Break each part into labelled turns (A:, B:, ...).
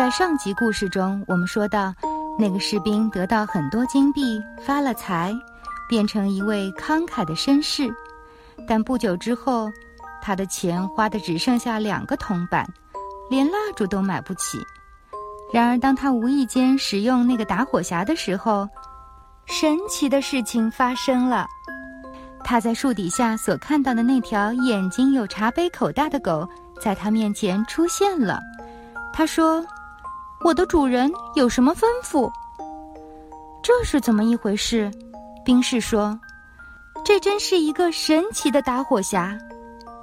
A: 在上集故事中，我们说到，那个士兵得到很多金币，发了财，变成一位慷慨的绅士。但不久之后，他的钱花的只剩下两个铜板，连蜡烛都买不起。然而，当他无意间使用那个打火匣的时候，神奇的事情发生了。他在树底下所看到的那条眼睛有茶杯口大的狗，在他面前出现了。他说。我的主人有什么吩咐？这是怎么一回事？兵士说：“这真是一个神奇的打火匣。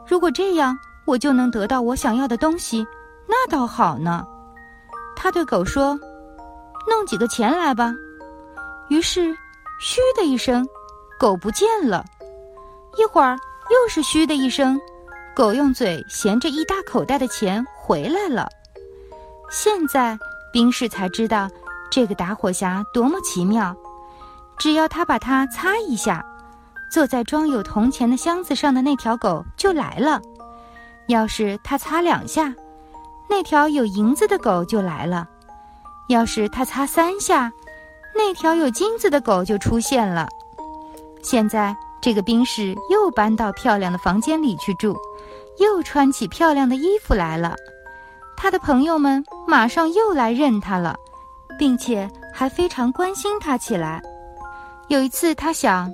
A: 如果这样，我就能得到我想要的东西，那倒好呢。”他对狗说：“弄几个钱来吧。”于是，嘘的一声，狗不见了。一会儿，又是嘘的一声，狗用嘴衔着一大口袋的钱回来了。现在，兵士才知道这个打火匣多么奇妙。只要他把它擦一下，坐在装有铜钱的箱子上的那条狗就来了；要是他擦两下，那条有银子的狗就来了；要是他擦三下，那条有金子的狗就出现了。现在，这个兵士又搬到漂亮的房间里去住，又穿起漂亮的衣服来了。他的朋友们马上又来认他了，并且还非常关心他起来。有一次，他想，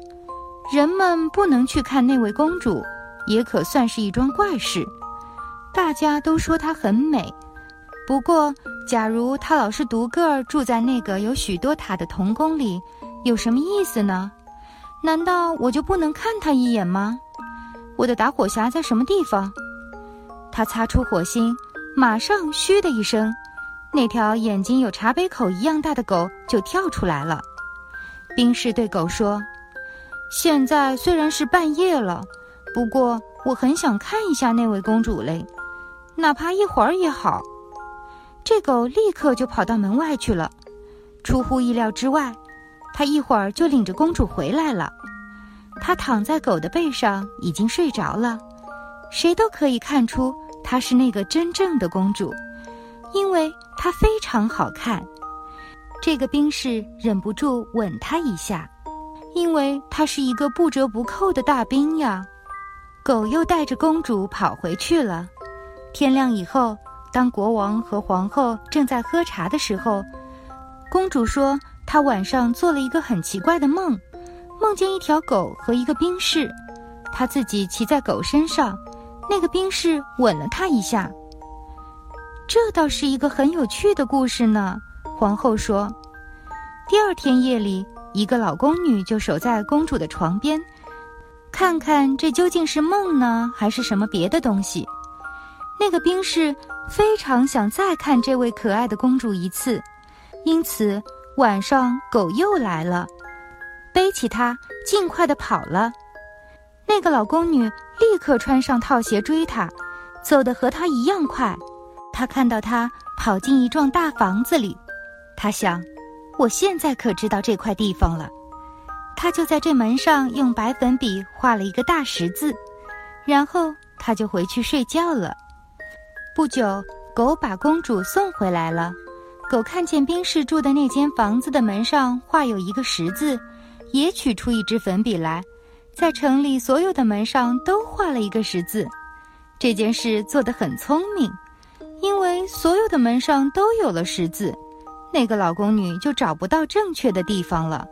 A: 人们不能去看那位公主，也可算是一桩怪事。大家都说她很美，不过，假如她老是独个儿住在那个有许多塔的童宫里，有什么意思呢？难道我就不能看她一眼吗？我的打火匣在什么地方？他擦出火星。马上，嘘的一声，那条眼睛有茶杯口一样大的狗就跳出来了。兵士对狗说：“现在虽然是半夜了，不过我很想看一下那位公主嘞，哪怕一会儿也好。”这狗立刻就跑到门外去了。出乎意料之外，它一会儿就领着公主回来了。它躺在狗的背上，已经睡着了，谁都可以看出。她是那个真正的公主，因为她非常好看。这个兵士忍不住吻她一下，因为她是一个不折不扣的大兵呀。狗又带着公主跑回去了。天亮以后，当国王和皇后正在喝茶的时候，公主说她晚上做了一个很奇怪的梦，梦见一条狗和一个兵士，她自己骑在狗身上。那个兵士吻了她一下。这倒是一个很有趣的故事呢。皇后说：“第二天夜里，一个老宫女就守在公主的床边，看看这究竟是梦呢，还是什么别的东西。”那个兵士非常想再看这位可爱的公主一次，因此晚上狗又来了，背起她，尽快的跑了。那个老宫女立刻穿上套鞋追他，走得和他一样快。他看到他跑进一幢大房子里，他想：我现在可知道这块地方了。他就在这门上用白粉笔画了一个大十字，然后他就回去睡觉了。不久，狗把公主送回来了。狗看见兵士住的那间房子的门上画有一个十字，也取出一支粉笔来。在城里所有的门上都画了一个十字，这件事做得很聪明，因为所有的门上都有了十字，那个老宫女就找不到正确的地方了。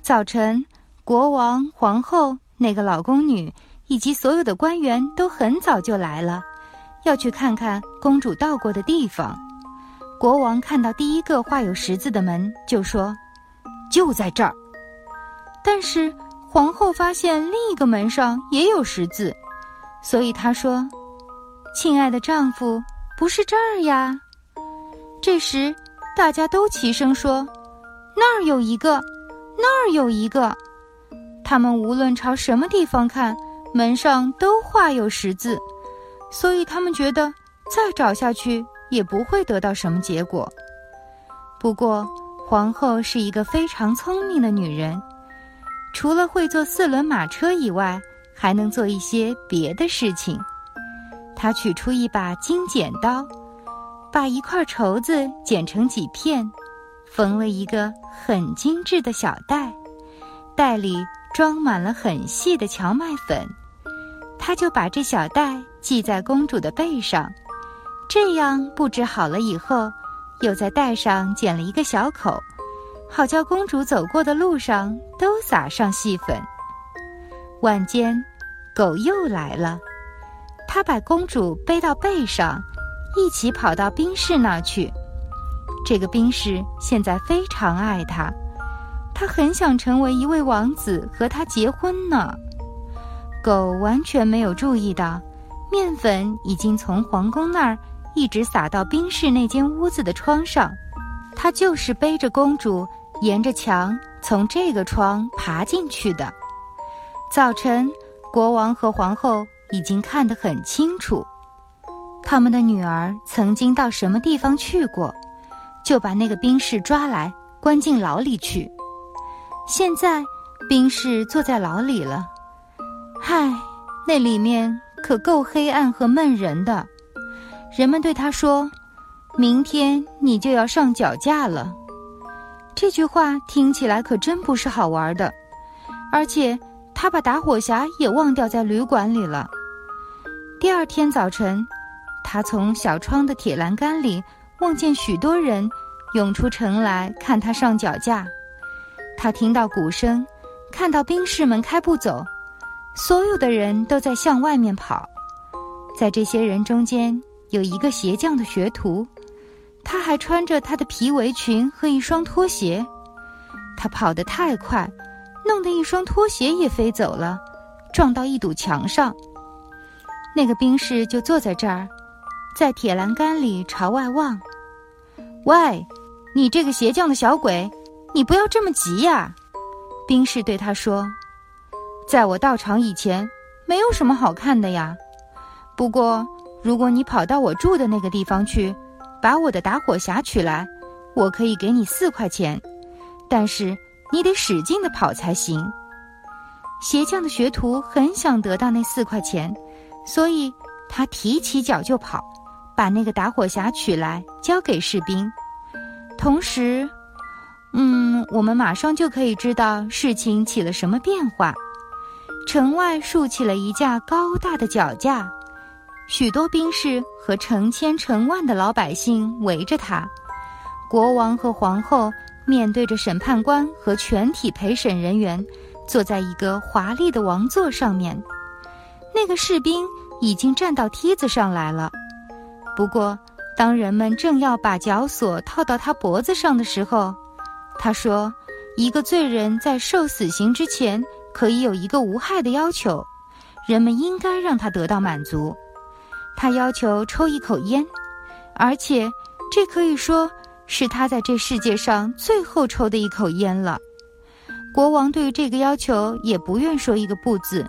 A: 早晨，国王、皇后、那个老宫女以及所有的官员都很早就来了，要去看看公主到过的地方。国王看到第一个画有十字的门，就说：“就在这儿。”但是。皇后发现另一个门上也有十字，所以她说：“亲爱的丈夫，不是这儿呀。”这时，大家都齐声说：“那儿有一个，那儿有一个。”他们无论朝什么地方看，门上都画有十字，所以他们觉得再找下去也不会得到什么结果。不过，皇后是一个非常聪明的女人，除了会坐四轮马车以外，还能做一些别的事情。他取出一把金剪刀。把一块绸子剪成几片，缝了一个很精致的小袋，袋里装满了很细的荞麦粉。他就把这小袋系在公主的背上，这样布置好了以后，又在袋上剪了一个小口，好叫公主走过的路上都撒上细粉。晚间，狗又来了，它把公主背到背上。一起跑到兵士那儿去。这个兵士现在非常爱他，他很想成为一位王子和他结婚呢。狗完全没有注意到，面粉已经从皇宫那儿一直撒到兵士那间屋子的窗上。他就是背着公主，沿着墙从这个窗爬进去的。早晨，国王和皇后已经看得很清楚。他们的女儿曾经到什么地方去过，就把那个兵士抓来关进牢里去。现在，兵士坐在牢里了。嗨，那里面可够黑暗和闷人的。人们对他说：“明天你就要上绞架了。”这句话听起来可真不是好玩的。而且，他把打火匣也忘掉在旅馆里了。第二天早晨。他从小窗的铁栏杆里望见许多人涌出城来看他上脚架。他听到鼓声，看到兵士们开步走，所有的人都在向外面跑。在这些人中间有一个鞋匠的学徒，他还穿着他的皮围裙和一双拖鞋。他跑得太快，弄得一双拖鞋也飞走了，撞到一堵墙上。那个兵士就坐在这儿。在铁栏杆里朝外望，喂，你这个鞋匠的小鬼，你不要这么急呀！兵士对他说：“在我到场以前，没有什么好看的呀。不过，如果你跑到我住的那个地方去，把我的打火匣取来，我可以给你四块钱。但是你得使劲的跑才行。”鞋匠的学徒很想得到那四块钱，所以他提起脚就跑。把那个打火匣取来，交给士兵。同时，嗯，我们马上就可以知道事情起了什么变化。城外竖起了一架高大的脚架，许多兵士和成千成万的老百姓围着他。国王和皇后面对着审判官和全体陪审人员，坐在一个华丽的王座上面。那个士兵已经站到梯子上来了。不过，当人们正要把绞索套到他脖子上的时候，他说：“一个罪人在受死刑之前，可以有一个无害的要求，人们应该让他得到满足。他要求抽一口烟，而且这可以说是他在这世界上最后抽的一口烟了。”国王对于这个要求也不愿说一个不字，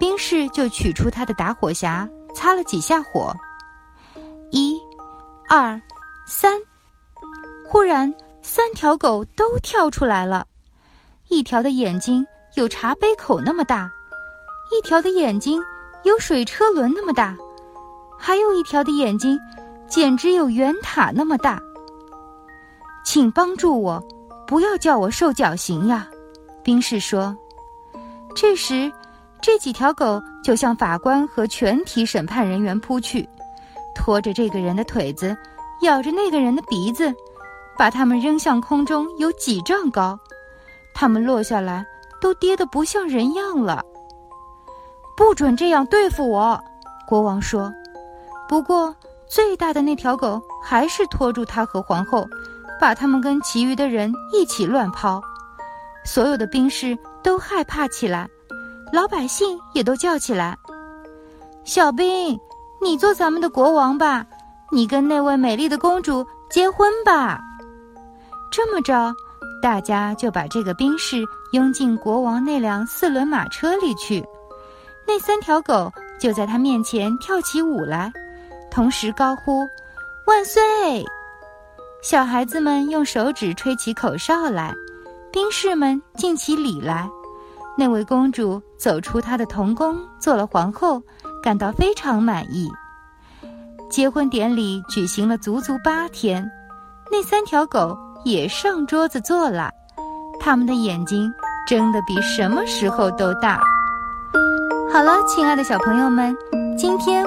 A: 兵士就取出他的打火匣，擦了几下火。一、二、三，忽然三条狗都跳出来了。一条的眼睛有茶杯口那么大，一条的眼睛有水车轮那么大，还有一条的眼睛简直有圆塔那么大。请帮助我，不要叫我受绞刑呀！兵士说。这时，这几条狗就向法官和全体审判人员扑去。拖着这个人的腿子，咬着那个人的鼻子，把他们扔向空中有几丈高，他们落下来都跌得不像人样了。不准这样对付我，国王说。不过最大的那条狗还是拖住他和皇后，把他们跟其余的人一起乱抛。所有的兵士都害怕起来，老百姓也都叫起来。小兵，你做咱们的国王吧，你跟那位美丽的公主结婚吧。”这么着，大家就把这个兵士拥进国王那辆四轮马车里去。那三条狗就在他面前跳起舞来，同时高呼：“万岁！”小孩子们用手指吹起口哨来，兵士们敬起礼来。那位公主走出她的童宫，做了皇后，感到非常满意。结婚典礼举行了足足八天，那三条狗。也上桌子坐了，它们的眼睛睁得比什么时候都大。好了，亲爱的小朋友们，今天